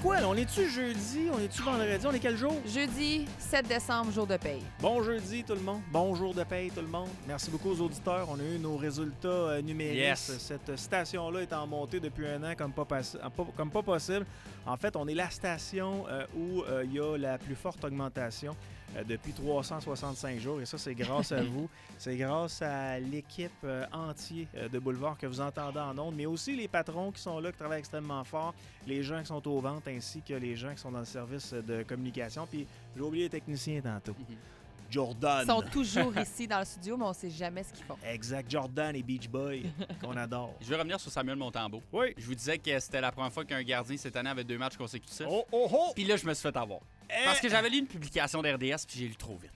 Quoi, là, on est-tu jeudi, on est-tu vendredi, on est quel jour? Jeudi 7 décembre, jour de paye. Bon jeudi tout le monde, bon jour de paye tout le monde. Merci beaucoup aux auditeurs, on a eu nos résultats euh, numériques. Yes. Cette station-là est en montée depuis un an comme pas, comme pas possible. En fait, on est la station euh, où euh, il y a la plus forte augmentation depuis 365 jours et ça, c'est grâce à vous. C'est grâce à l'équipe euh, entière euh, de Boulevard que vous entendez en ondes, mais aussi les patrons qui sont là, qui travaillent extrêmement fort, les gens qui sont aux ventes ainsi que les gens qui sont dans le service de communication. Puis j'ai oublié les techniciens tantôt. Jordan. Ils sont toujours ici dans le studio, mais on sait jamais ce qu'ils font. Exact, Jordan et Beach Boy, qu'on adore. Je vais revenir sur Samuel Montembeau. Oui. Je vous disais que c'était la première fois qu'un gardien cette année avait deux matchs consécutifs. Oh, oh, oh! Puis là, je me suis fait avoir. Parce que j'avais lu une publication d'RDS puis j'ai lu trop vite.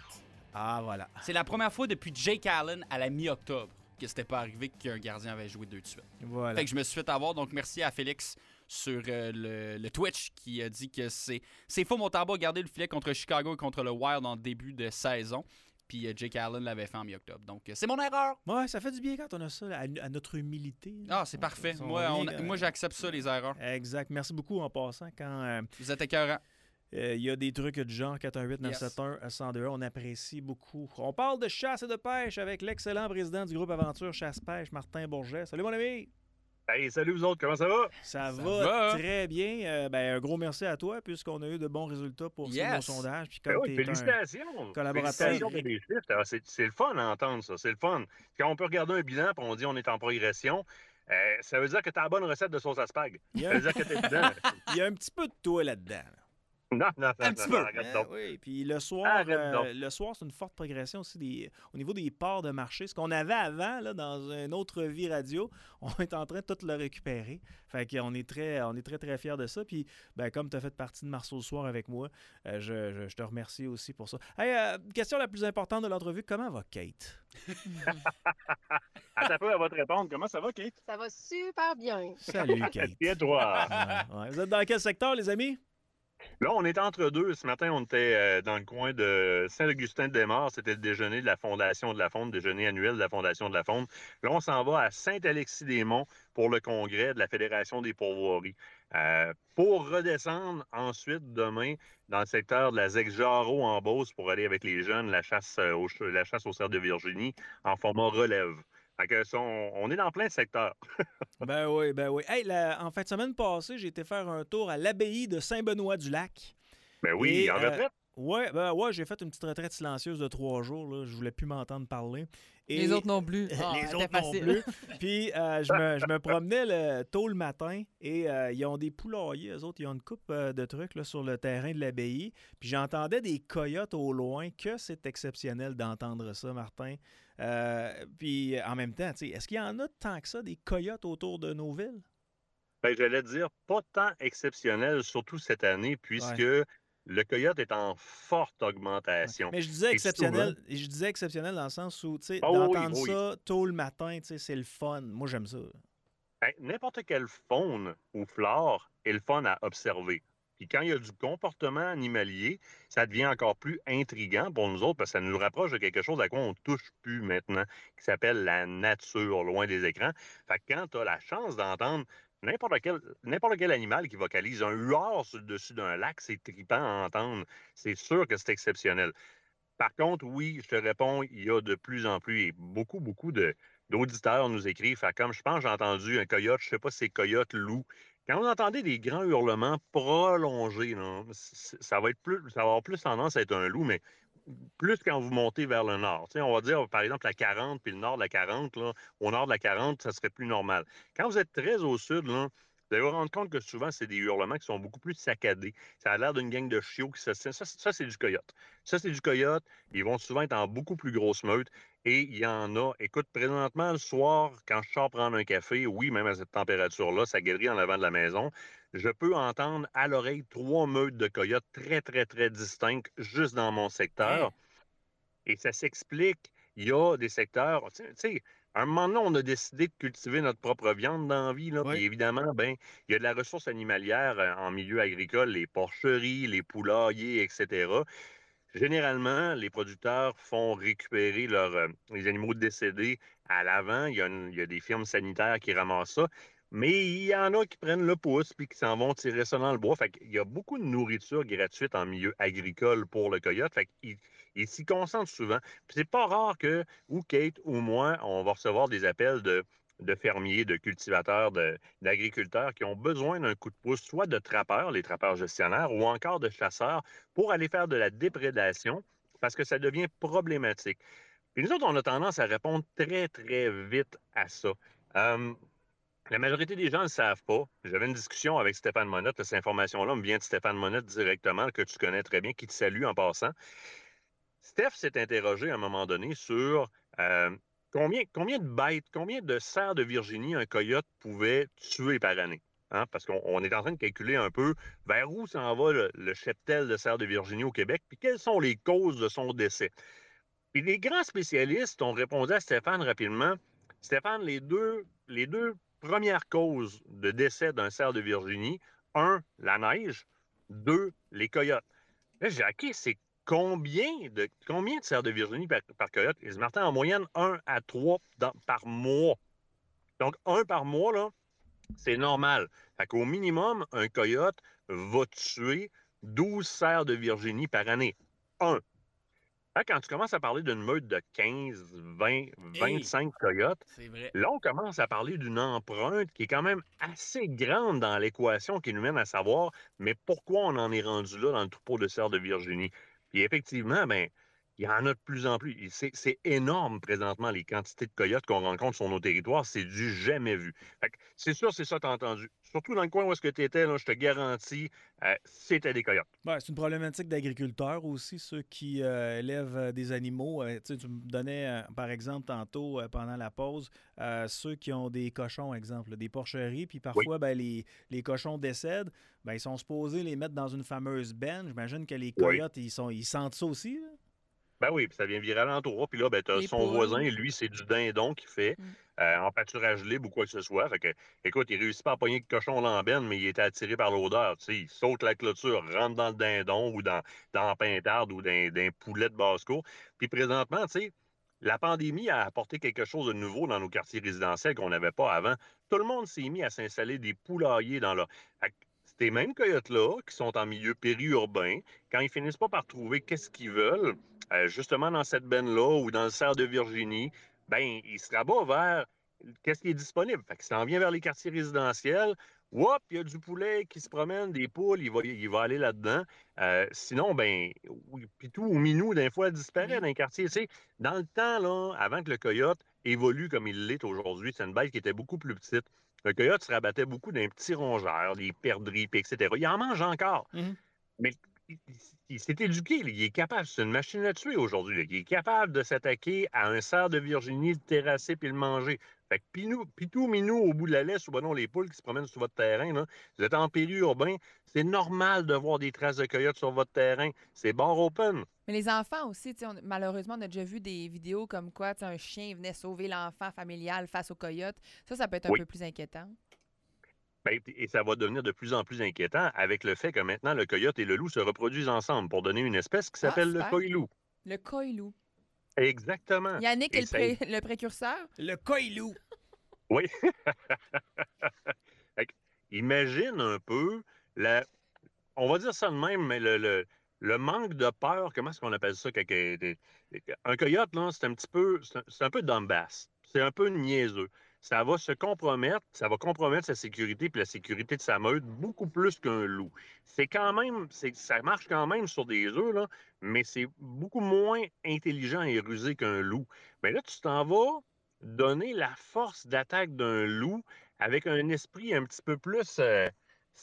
Ah, voilà. C'est la première fois depuis Jake Allen à la mi-octobre que c'était pas arrivé qu'un gardien avait joué deux de suite. Voilà. Fait que je me suis fait avoir, donc merci à Félix sur euh, le, le Twitch qui a dit que c'est c'est faux Montembeau a gardé le filet contre Chicago et contre le Wild en début de saison. Puis euh, Jake Allen l'avait fait en mi-octobre. Donc euh, c'est mon erreur. Ouais, ça fait du bien quand on a ça, à, à notre humilité. là. Ah, c'est parfait. On Moi, on- euh, moi j'accepte ça, les erreurs. Exact. Merci beaucoup en passant. Quand euh, Vous êtes écœurant. euh, il y a des trucs du genre 418-971-1021, on apprécie beaucoup. On parle de chasse et de pêche avec l'excellent président du groupe Aventure Chasse-Pêche, Martin Bourget. Salut mon ami! Hey, salut vous autres, comment ça va? Ça, Ça va, va. très bien. Euh, ben, un gros merci à toi puisqu'on a eu de bons résultats pour ce Yes. nos sondages. Puis Ben comme oui, félicitations! collaborateur. Alors, C'est le fun à entendre ça, c'est le fun. Quand on peut regarder un bilan et on dit on est en progression, euh, ça veut dire que tu as la bonne recette de sauce à spag. il y, Ça a, veut dire que t'es dedans. il y a un petit peu de toi là-dedans. Non, non, non, Un non, petit peu. arrête Eh donc. oui, puis le soir, euh, le soir, c'est une forte progression aussi des, au niveau des parts de marché. Ce qu'on avait avant, là, dans une autre vie radio, on est en train de tout le récupérer. Fait qu'on est très, on est très, très fiers de ça. Puis, ben, comme tu as fait partie de Marceau le soir avec moi, euh, je, je- je te remercie aussi pour ça. Hey, euh, question la plus importante de l'entrevue, comment va Kate? Attends un peu, elle va te répondre. Comment ça va, Kate? Ça va super bien. Salut Kate. Et toi? Ouais, ouais. Vous êtes dans quel secteur, les amis? Là, on est entre deux. Ce matin, on était euh, dans le coin de Saint-Augustin-de-Desmaures. C'était le déjeuner de la Fondation de la Faune, déjeuner annuel de la Fondation de la Faune. Là, on s'en va à Saint-Alexis-des-Monts pour le congrès de la Fédération des pourvoiries. Euh, pour redescendre ensuite demain dans le secteur de la Zec-Jarreau en Beauce pour aller avec les jeunes la chasse euh, au, la chasse au cerf de Virginie en format relève. Fait que ça, on, on est dans plein de secteurs. Ben oui, ben oui. Hey, la- en fin de semaine passée, j'ai été faire un tour à l'abbaye de Saint-Benoît-du-Lac. Ben oui, Et, en euh, retraite. Ouais, ben ouais, j'ai fait une petite retraite silencieuse de trois jours. Là. Je voulais plus m'entendre parler. Et- Les autres non plus. Ah, les autres non facile. plus. Puis euh, je, me, je me promenais le- tôt le matin et euh, ils ont des poulaillers. Eux autres, ils ont une coupe euh, de trucs là, sur le terrain de l'abbaye. Puis j'entendais des coyotes au loin. Que c'est exceptionnel d'entendre ça, Martin. Euh, puis en même temps, tu sais, est-ce qu'il y en a tant que ça, des coyotes autour de nos villes? Ben, j'allais dire pas tant exceptionnel, surtout cette année, puisque le coyote est en forte augmentation. Mais je disais exceptionnel, je disais exceptionnel dans le sens où, tu sais, oui, d'entendre oui. ça tôt le matin, tu sais, c'est le fun. Moi, j'aime ça. Ben, N'importe quelle faune ou flore est le fun à observer. Puis quand il y a du comportement animalier, ça devient encore plus intriguant pour nous autres parce que ça nous rapproche de quelque chose à quoi on touche plus maintenant, qui s'appelle la nature, loin des écrans. Fait que quand tu as la chance d'entendre n'importe quel, n'importe quel animal qui vocalise un huard sur le dessus d'un lac, c'est trippant à entendre. C'est sûr que c'est exceptionnel. Par contre, oui, je te réponds, il y a de plus en plus et beaucoup, beaucoup de, d'auditeurs nous écrivent. Fait comme je pense, j'ai entendu un coyote, je sais pas si c'est coyote, loup. Quand vous entendez des grands hurlements prolongés, ça va être plus, ça va avoir plus tendance à être un loup, mais plus quand vous montez vers le nord. On va dire, par exemple, la 40 puis le nord de la 40, là, au nord de la 40, ça serait plus normal. Quand vous êtes très au sud, là, vous allez vous rendre compte que souvent, c'est des hurlements qui sont beaucoup plus saccadés. Ça a l'air d'une gang de chiots qui se... Ça, ça, c'est du coyote. Ça, c'est du coyote. Ils vont souvent être en beaucoup plus grosse meute. Et il y en a. Écoute, présentement, le soir, quand je sors prendre un café, oui, même à cette température-là, ça guérit en avant de la maison, je peux entendre à l'oreille trois meutes de coyotes très, très, très distinctes juste dans mon secteur. Et ça s'explique. Il y a des secteurs, tu sais- à un moment donné, on a décidé de cultiver notre propre viande dans la vie. Là, Oui. Puis évidemment, ben, il y a de la ressource animalière euh, en milieu agricole, les porcheries, les poulaillers, etc. Généralement, les producteurs font récupérer leurs, euh, les animaux décédés à l'avant. Il y a des firmes sanitaires qui ramassent ça. Mais il y en a qui prennent le pouce puis qui s'en vont tirer ça dans le bois. Fait qu'il y a beaucoup de nourriture gratuite en milieu agricole pour le coyote. Fait qu'il il s'y concentre souvent. Puis c'est pas rare que, ou Kate ou moi, on va recevoir des appels de, de fermiers, de cultivateurs, d'agriculteurs qui ont besoin d'un coup de pouce, soit de trappeurs, les trappeurs gestionnaires, ou encore de chasseurs pour aller faire de la déprédation parce que ça devient problématique. Puis nous autres, on a tendance à répondre très, très vite à ça. Euh, la majorité des gens ne savent pas. J'avais une discussion avec Stéphane Monette. Cette information-là me vient de Stéphane Monette directement, que tu connais très bien, qui te salue en passant. Steph s'est interrogé à un moment donné sur euh, combien, de bêtes, combien de cerfs de Virginie un coyote pouvait tuer par année. Hein? Parce qu'on on est en train de calculer un peu vers où s'en va le, le cheptel de cerfs de Virginie au Québec, puis quelles sont les causes de son décès. Puis les grands spécialistes ont répondu à Stéphane rapidement. Stéphane, les deux, les deux premières causes de décès d'un cerf de Virginie, un, la neige, deux, les coyotes. Là, j'ai OK, c'est combien de, combien de cerfs de Virginie par, par coyote? Se martaient en moyenne un à trois par mois. Donc, un par mois, là, c'est normal. Fait qu'au minimum, un coyote va tuer 12 cerfs de Virginie par année. Un. Là, quand tu commences à parler d'une meute de 15, 20, 25 coyotes. Là, on commence à parler d'une empreinte qui est quand même assez grande dans l'équation qui nous mène à savoir, mais pourquoi on en est rendu là dans le troupeau de cerfs de Virginie? Puis effectivement, ben, il y en a de plus en plus. C'est énorme présentement les quantités de coyotes qu'on rencontre sur nos territoires. C'est du jamais vu. Fait que C'est sûr, c'est ça que tu as entendu. Surtout dans le coin où est-ce que tu étais, là, je te garantis, euh, c'était des coyotes. Ouais, c'est une problématique d'agriculteurs aussi, ceux qui euh, élèvent euh, des animaux. Euh, tu me donnais, par exemple, tantôt, pendant la pause, ceux qui ont des cochons, exemple, des porcheries, puis parfois, ben, les, les cochons décèdent, ben, ils sont supposés les mettre dans une fameuse benne. J'imagine que les Oui. coyotes, ils, sont, ils sentent ça aussi. là. Ben oui, puis ça vient virer alentour. Puis là, ben, tu as Les son poules. voisin, lui, c'est du dindon qu'il fait Mm. euh, en pâturage libre ou quoi que ce soit. Fait que, écoute, il réussit pas à pogner le cochon l'embène, mais il était attiré par l'odeur. Tu sais, il saute la clôture, rentre dans le dindon ou dans, dans la pintarde ou dans, dans un poulet de basse-cour. Puis présentement, tu sais, la pandémie a apporté quelque chose de nouveau dans nos quartiers résidentiels qu'on n'avait pas avant. Tout le monde s'est mis à s'installer des poulaillers dans leur... Ces mêmes coyotes-là, qui sont en milieu périurbain, quand ils finissent pas par trouver qu'est-ce qu'ils veulent, euh, justement dans cette benne-là ou dans le cerf de Virginie, ben, ils se rabattent vers qu'est-ce qui est disponible. Fait que s'en vient vers les quartiers résidentiels. Whoop, il y a du poulet qui se promène, des poules, il va, il va aller là-dedans. Euh, sinon, ben, oui, Pitou ou Minou, des fois, disparaît les quartiers. Tu sais, dans le temps, là, avant que le coyote évolue comme il l'est aujourd'hui, c'est une bête qui était beaucoup plus petite. Le coyote se rabattait beaucoup d'un petit rongeur, des perdrix, etc. Il en mange encore. Mhm. Mais il, il- il s'est éduqué, là. il est capable, c'est une machine à tuer aujourd'hui. Il est capable de s'attaquer à un cerf de Virginie, le terrasser puis le manger. Fait que Pinou, Pitou, Minou, au bout de la laisse, ou ben non, les poules qui se promènent sur votre terrain, là, vous êtes en périurbain, c'est normal de voir des traces de coyotes sur votre terrain. C'est bar open. Mais les enfants aussi, on- malheureusement, on a déjà vu des vidéos comme quoi un chien venait sauver l'enfant familial face au coyote. Ça, ça peut être un Oui. peu plus inquiétant. Ben, et ça va devenir de plus en plus inquiétant avec le fait que maintenant le coyote et le loup se reproduisent ensemble pour donner une espèce qui Ah, s'appelle le super. coilou. Le coilou. Exactement. Yannick Et est le, le précurseur? Le coilou. Oui. Imagine un peu la. On va dire ça de même, mais le, le- le manque de peur, comment est-ce qu'on appelle ça? Un coyote, là, c'est un petit peu. C'est un, c'est un peu dumbass. C'est un peu niaiseux. Ça va se compromettre, ça va compromettre sa sécurité puis la sécurité de sa meute beaucoup plus qu'un loup. C'est quand même, ça marche quand même sur des œufs, là, mais c'est beaucoup moins intelligent et rusé qu'un loup. Mais là, tu t'en vas donner la force d'attaque d'un loup avec un esprit un petit peu plus euh,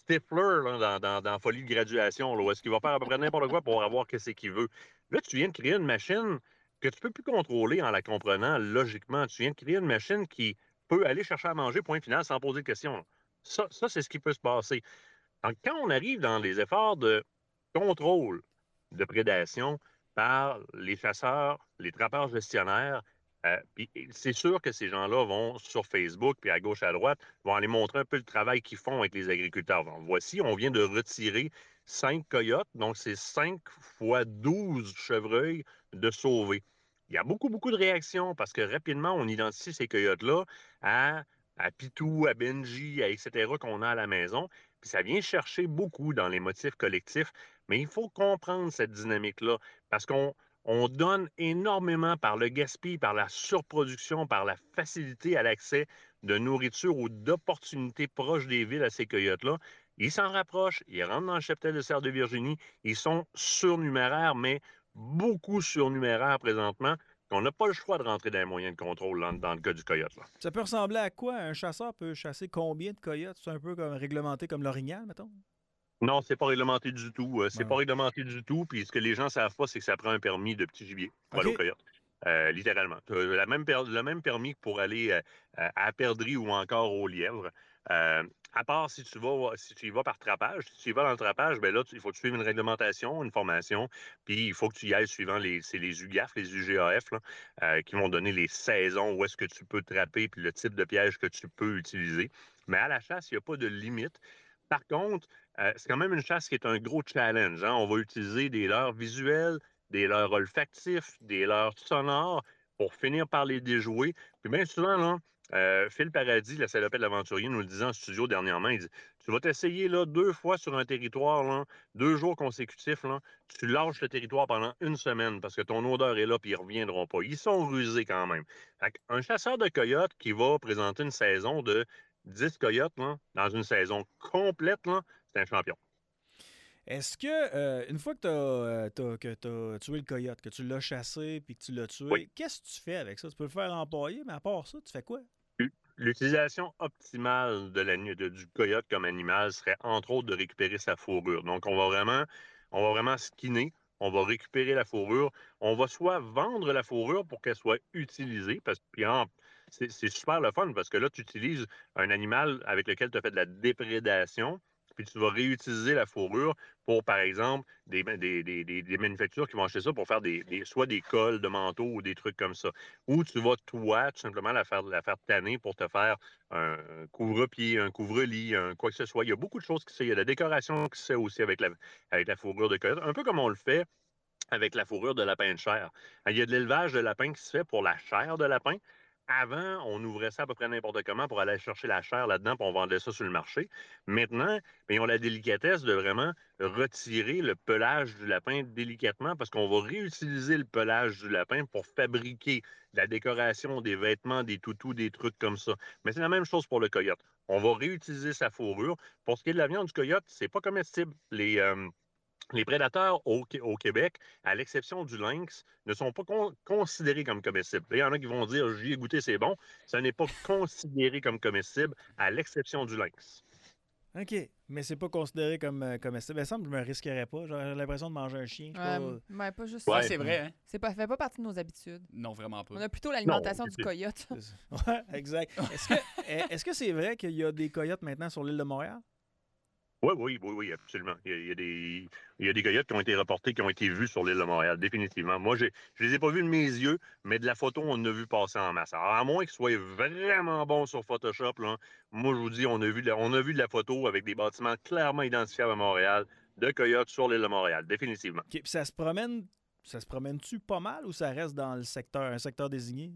là, dans, dans, Folie de graduation, là, est-ce qu'il va faire à peu près n'importe quoi pour avoir ce qu'il veut. Là, tu viens de créer une machine que tu peux plus contrôler en la comprenant logiquement. Tu viens de créer une machine qui peut aller chercher à manger, point final, sans poser de questions. Ça, c'est ce qui peut se passer. Donc, quand on arrive dans les efforts de contrôle de prédation par les chasseurs, les trappeurs gestionnaires, euh, c'est sûr que ces gens-là vont sur Facebook, puis à gauche, à droite, vont aller montrer un peu le travail qu'ils font avec les agriculteurs. Voici, on vient de retirer cinq coyotes, donc c'est 5 fois 12 chevreuils de sauver. Il y a beaucoup, beaucoup de réactions parce que rapidement, on identifie ces coyotes-là à à Pitou, à Benji, à etc. qu'on a à la maison. Puis ça vient chercher beaucoup dans les motifs collectifs. Mais il faut comprendre cette dynamique-là parce qu'on on donne énormément par le gaspillage, par la surproduction, par la facilité à l'accès de nourriture ou d'opportunités proches des villes à ces coyotes-là. Ils s'en rapprochent, ils rentrent dans le cheptel de Serre de Virginie, ils sont surnuméraires, mais beaucoup surnuméraires présentement. On n'a pas le choix de rentrer dans les moyens de contrôle dans, le cas du coyote. Ça peut ressembler à quoi? Un chasseur peut chasser combien de coyotes? C'est un peu comme réglementé comme l'orignal, mettons? Non, c'est pas réglementé du tout. Euh, c'est pas réglementé du tout. Puis ce que les gens savent pas, c'est que ça prend un permis de petit gibier pour aller au coyote. Euh, littéralement. La même le même permis pour aller euh, à la perdrix ou encore au lièvre. À part si tu vas si tu y vas par trapage, si tu y vas dans le trapage, ben là, il faut que tu une réglementation, une formation, puis il faut que tu y ailles suivant les, UGAF, les UGAF, qui vont donner les saisons où est-ce que tu peux trapper, puis le type de piège que tu peux utiliser. Mais à la chasse, il n'y a pas de limite. Par contre, euh, c'est quand même une chasse qui est un gros challenge. Hein. On va utiliser des leurres visuelles, des leurres olfactifs, des leurres sonores pour finir par les déjouer. Puis bien souvent, là, euh, Phil Paradis, la salopette de l'aventurier, nous le disait en studio dernièrement, il dit Tu vas t'essayer là, deux fois sur un territoire, là, deux jours consécutifs, là, tu lâches le territoire pendant une semaine parce que ton odeur est là et ils ne reviendront pas. Ils sont rusés quand même. un chasseur de coyotes qui va présenter une saison de 10 coyotes dans une saison complète, c'est un champion. Est-ce que, euh, une fois que tu as, euh, tué le coyote, que tu l'as chassé puis que tu l'as tué, qu'est-ce que tu fais avec ça? Tu peux le faire empailler, mais à part ça, tu fais quoi? L'utilisation optimale du coyote comme animal serait entre autres de récupérer sa fourrure. Donc, on va vraiment, on va vraiment skinner, on va récupérer la fourrure. On va soit vendre la fourrure pour qu'elle soit utilisée, parce que c'est super le fun parce que là, tu utilises un animal avec lequel tu as fait de la déprédation, puis tu vas réutiliser la fourrure pour, par exemple, des, des, manufactures qui vont acheter ça pour faire des, soit des cols de manteau ou des trucs comme ça. Ou tu vas, toi, tout simplement la faire, la faire tanner pour te faire un couvre-pied, un couvre-lit, un quoi que ce soit. Il y a beaucoup de choses qui se Il y a la décoration qui se fait aussi avec la, avec la fourrure de coyote, un peu comme on le fait avec la fourrure de lapin de chair. Il y a de l'élevage de lapin qui se fait pour la chair de lapin, avant, on ouvrait ça à peu près n'importe comment pour aller chercher la chair là-dedans, puis on vendait ça sur le marché. Maintenant, ben, ils ont la délicatesse de vraiment retirer le pelage du lapin délicatement parce qu'on va réutiliser le pelage du lapin pour fabriquer la décoration, des vêtements, des toutous, des trucs comme ça. Mais c'est la même chose pour le coyote. On va réutiliser sa fourrure. Pour ce qui est de la viande du coyote, c'est pas comestible. Euh, les prédateurs au, Québec, à l'exception du lynx, ne sont pas considérés comme comestibles. Il y en a qui vont dire j'y ai goûté, c'est bon. Ça n'est pas considéré comme comestible, à l'exception du lynx. OK. Mais c'est pas considéré comme euh, comestible. Il me semble que je me risquerais pas. J'aurais l'impression de manger un chien. pas... pas juste ça. c'est vrai. Hein? C'est pas, fait pas partie de nos habitudes. Non, vraiment pas. On a plutôt l'alimentation du coyote. oui, exact. Est-ce que c'est vrai qu'il y a des coyotes maintenant sur l'île de Montréal? Oui, oui, oui, oui, absolument. Il y, a, des, il coyotes qui ont été reportés, qui ont été vus sur l'île de Montréal, définitivement. Moi, je ne les ai pas vus de mes yeux, mais de la photo, on a vu passer en masse. Alors, à moins qu'ils soient vraiment bons sur Photoshop, là, moi, je vous dis, on a, vu de la, on a vu de la photo avec des bâtiments clairement identifiables à Montréal, de coyotes sur l'île de Montréal, définitivement. puis ça se promène, ça se promène-tu pas mal ou ça reste dans le secteur, un secteur désigné?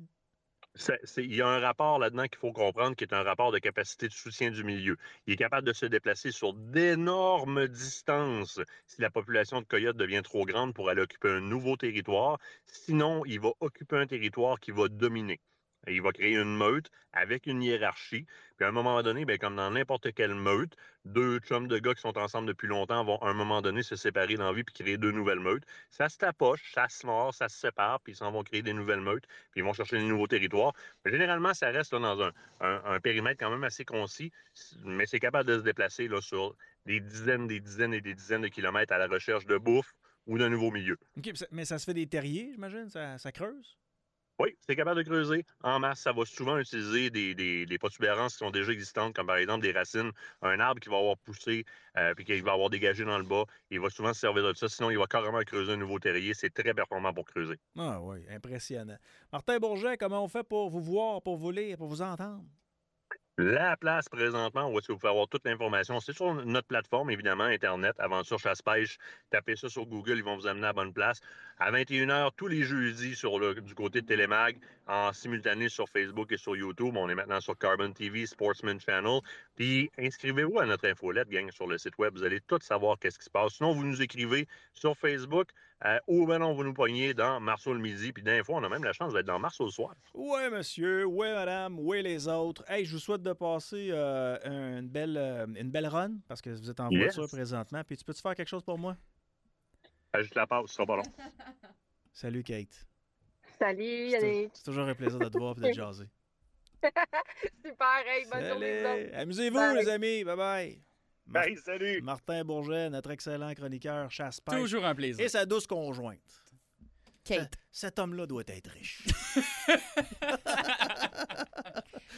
Il y a un rapport là-dedans qu'il faut comprendre qui est un rapport de capacité de soutien du milieu. Il est capable de se déplacer sur d'énormes distances si la population de coyotes devient trop grande pour aller occuper un nouveau territoire. Sinon, il va occuper un territoire qui va dominer. Il va créer une meute avec une hiérarchie. Puis à un moment donné, bien, comme dans n'importe quelle meute, deux chums de gars qui sont ensemble depuis longtemps vont à un moment donné se séparer dans la vie puis créer deux nouvelles meutes. Ça se tapoche, ça se mord, ça se sépare, puis ils s'en vont créer des nouvelles meutes, puis ils vont chercher des nouveaux territoires. Mais généralement, ça reste dans un, périmètre quand même assez concis, mais c'est capable de se déplacer là, sur des dizaines, des dizaines et des dizaines de kilomètres à la recherche de bouffe ou d'un nouveau milieu. OK, mais ça se fait des terriers, j'imagine? ça creuse? Oui, c'est capable de creuser en masse. Ça va souvent utiliser des, des, protubérances qui sont déjà existantes, comme par exemple des racines. Un arbre qui va avoir poussé euh, puis qui va avoir dégagé dans le bas, il va souvent se servir de ça. Sinon, il va carrément creuser un nouveau terrier. C'est très performant pour creuser. Ah oui, impressionnant. Martin Bourget, comment on fait pour vous voir, pour vous lire, pour vous entendre? La place présentement où est-ce que vous pouvez avoir toute l'information, c'est sur notre plateforme, évidemment, Internet, Aventure Chasse-Pêche. Tapez ça sur Google, ils vont vous amener à la bonne place. À 21h, tous les jeudis, sur le, du côté de Télémag, en simultané sur Facebook et sur YouTube. On est maintenant sur Carbon TV, Sportsman Channel. Puis inscrivez-vous à notre infolette, gang, sur le site web. Vous allez tout savoir qu'est-ce qui se passe. Sinon, vous nous écrivez sur Facebook euh, ou ben non, vous nous pognez dans Marceau le midi. Puis d'un fois, on a même la chance d'être dans Marceau le soir. Ouais, monsieur. Ouais, madame. Ouais, les autres. Hey, je vous souhaite de passer euh, une, belle, euh, une belle run parce que vous êtes en Yes. voiture présentement. Puis tu peux-tu faire quelque chose pour moi? Ajoute la pause, ça sera pas long. Salut, Kate. Salut, C'est tou- Yannick. c'est toujours un plaisir de te voir et de te jaser. Super, hey, bonne journée. Salut. Amusez-vous, les amis. Bye-bye. Mar- Hey, salut! Martin Bourget, notre excellent chroniqueur chasse-pêche. Toujours un plaisir. Et sa douce conjointe. Kate. Cet homme-là doit être riche.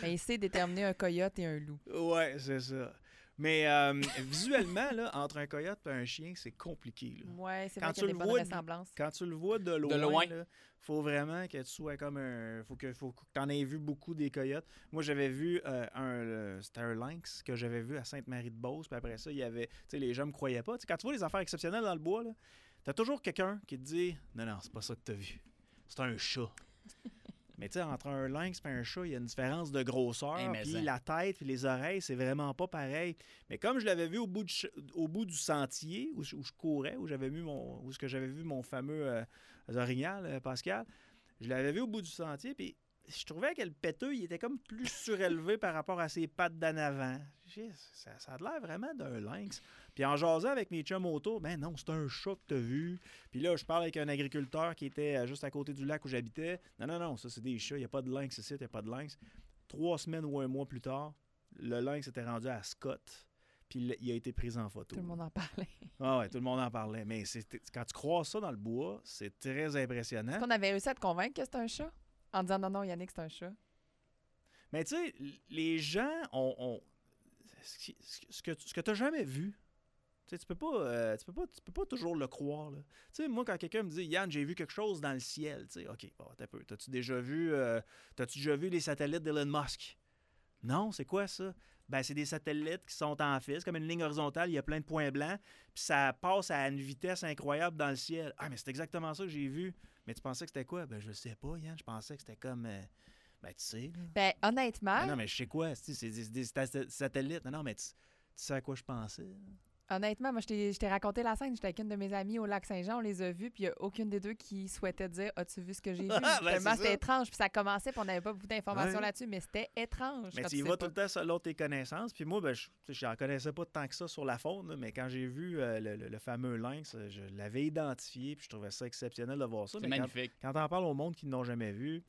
Ben, il sait déterminer un coyote et un loup. ouais, c'est ça. Mais euh, visuellement, là, entre un coyote et un chien, c'est compliqué. là. Ouais, c'est Quand vrai qu'il y a tu des le bonnes vois, ressemblances. Quand tu le vois de loin, loin. là, faut vraiment que tu sois comme un. Faut que, faut que tu en aies vu beaucoup des coyotes. Moi, j'avais vu euh, un. C'était un lynx que j'avais vu à Sainte-Marie-de-Beauce. Puis après ça, il y avait. Tu sais, les gens me croyaient pas. Quand tu vois les affaires exceptionnelles dans le bois, t'as toujours quelqu'un qui te dit Non, non, c'est pas ça que t'as vu. C'est un chat. Mais tu sais, entre un lynx et un chat, il y a une différence de grosseur. Eh, mais puis la tête puis les oreilles, c'est vraiment pas pareil. Mais comme je l'avais vu au bout, du ch- au bout du sentier où, je- où je courais, où j'avais vu mon, où ce que j'avais vu mon fameux euh, orignal, euh, Pascal, je l'avais vu au bout du sentier, puis je trouvais que le péteux, il était comme plus surélevé par rapport à ses pattes d'en avant. Ça, ça a l'air vraiment d'un lynx. Puis en jasant avec mes chums autour, ben non, c'est un chat que t'as vu. Puis là, je parle avec un agriculteur qui était euh, juste à côté du lac où j'habitais. Non, non, non, ça c'est des chats, il n'y a pas de lynx ici, il n'y a pas de lynx. Trois semaines ou un mois plus tard, le lynx était rendu à Scott. Puis il- a été pris en photo. Tout le monde en parlait. Ah ouais, tout le monde en parlait. Mais quand tu crois ça dans le bois, c'est très impressionnant. Est-ce qu'on avait réussi à te convaincre que c'est un chat? En disant non, non, Yannick, c'est un chat. Mais tu sais, les gens ont. ce que, tu n'as jamais vu, tu sais, tu peux pas, euh, peux peux pas toujours le croire. Tu sais, moi, quand quelqu'un me dit, Yann, j'ai vu quelque chose dans le ciel, tu sais, OK, bon, t'as peu. T'as-tu déjà vu, euh, t'as-tu déjà vu les satellites d'Elon Musk? Non, c'est quoi ça? Ben, c'est des satellites qui sont en fil, c'est comme une ligne horizontale, il y a plein de points blancs, puis ça passe à une vitesse incroyable dans le ciel. Ah, mais c'est exactement ça que j'ai vu. Mais tu pensais que c'était quoi? Ben, je sais pas, Yann, je pensais que c'était comme. euh, ben, tu sais, là. Ben, honnêtement, Ben non, mais je sais quoi, c'est des, satellites. Non, non, mais tu, tu sais à quoi je pensais. Honnêtement, moi, je t'ai je t'ai raconté la scène. J'étais avec une de mes amies au lac Saint-Jean, on les a vus, puis il n'y a aucune des deux qui souhaitait dire As-tu vu ce que j'ai vu? Ben, Tellement c'était étrange, puis ça commençait, puis on n'avait pas beaucoup d'informations Ouais. là-dessus, mais c'était étrange. Mais quand tu y vas pas. tout le temps selon tes connaissances. Puis moi, ben, je n'en connaissais pas tant que ça sur la faune, mais quand j'ai vu euh, le, le- le fameux lynx, euh, je l'avais identifié, puis je trouvais ça exceptionnel de voir ça. C'est Mais quand, magnifique. quand on parle au monde qui ne l'ont jamais vu,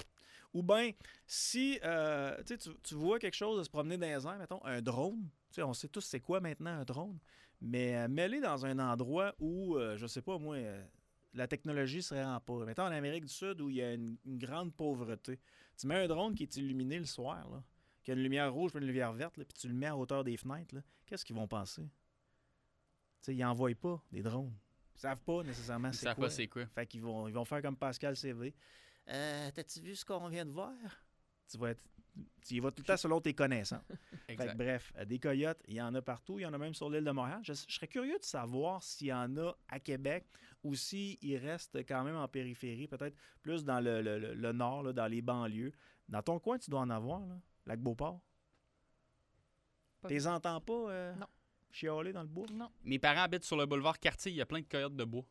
ou bien si euh, tu, tu, tu vois quelque chose de se promener dans les airs, mettons un drone, tu sais, on sait tous c'est quoi maintenant un drone, mais euh, mets-les dans un endroit où, euh, je sais pas moi, euh, la technologie serait en pas. Mettons en Amérique du Sud où il y a une, une grande pauvreté. Tu mets un drone qui est illuminé le soir, là, qui a une lumière rouge et une lumière verte, là, puis tu le mets à hauteur des fenêtres, qu'est-ce qu'ils vont penser? Tu sais, ils n'envoient pas des drones. Ils savent pas nécessairement Ils c'est savent quoi. pas c'est quoi. Fait qu'ils vont, ils vont faire comme Pascal CV. Euh, T'as-tu vu ce qu'on vient de voir? Tu vas être. Tu y vas tout le temps selon tes connaissances. Fait que, bref, euh, des coyotes, il y en a partout. Il y en a même sur l'île de Montréal. Je, je serais curieux de savoir s'il y en a à Québec ou s'ils restent quand même en périphérie, peut-être plus dans le, le- le- le nord, là, dans les banlieues. Dans ton coin, tu dois en avoir, là. Lac Beauport? Tu les entends pas euh, Non. chialer dans le bois? Non. Mes parents habitent sur le boulevard Cartier. Il y a plein de coyotes de bois.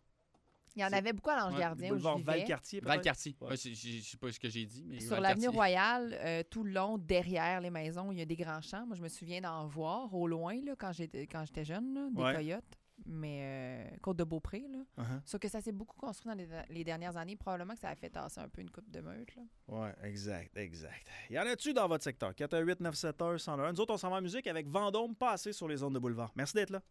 Il y en avait beaucoup à l'Ange Gardien où Boulevard je vivais. Valcartier? Val-Cartier. Ouais. Ouais, je je sais pas ce que j'ai dit, mais Sur l'avenue Royale, euh, tout le long, derrière les maisons, il y a des grands champs. Moi, je me souviens d'en voir au loin là, quand j'étais quand j'étais jeune, là, des Ouais. coyotes. Mais euh, Côte de Beaupré, là. Uh-huh. Sauf que ça s'est beaucoup construit dans les, les dernières années. Probablement que ça a fait tasser un peu une coupe de meute. Ouais, exact, exact. Y en a-tu dans votre secteur? 418 971 101 Nous autres, on s'en va en musique avec Vendôme passé sur les zones de boulevard. Merci d'être là.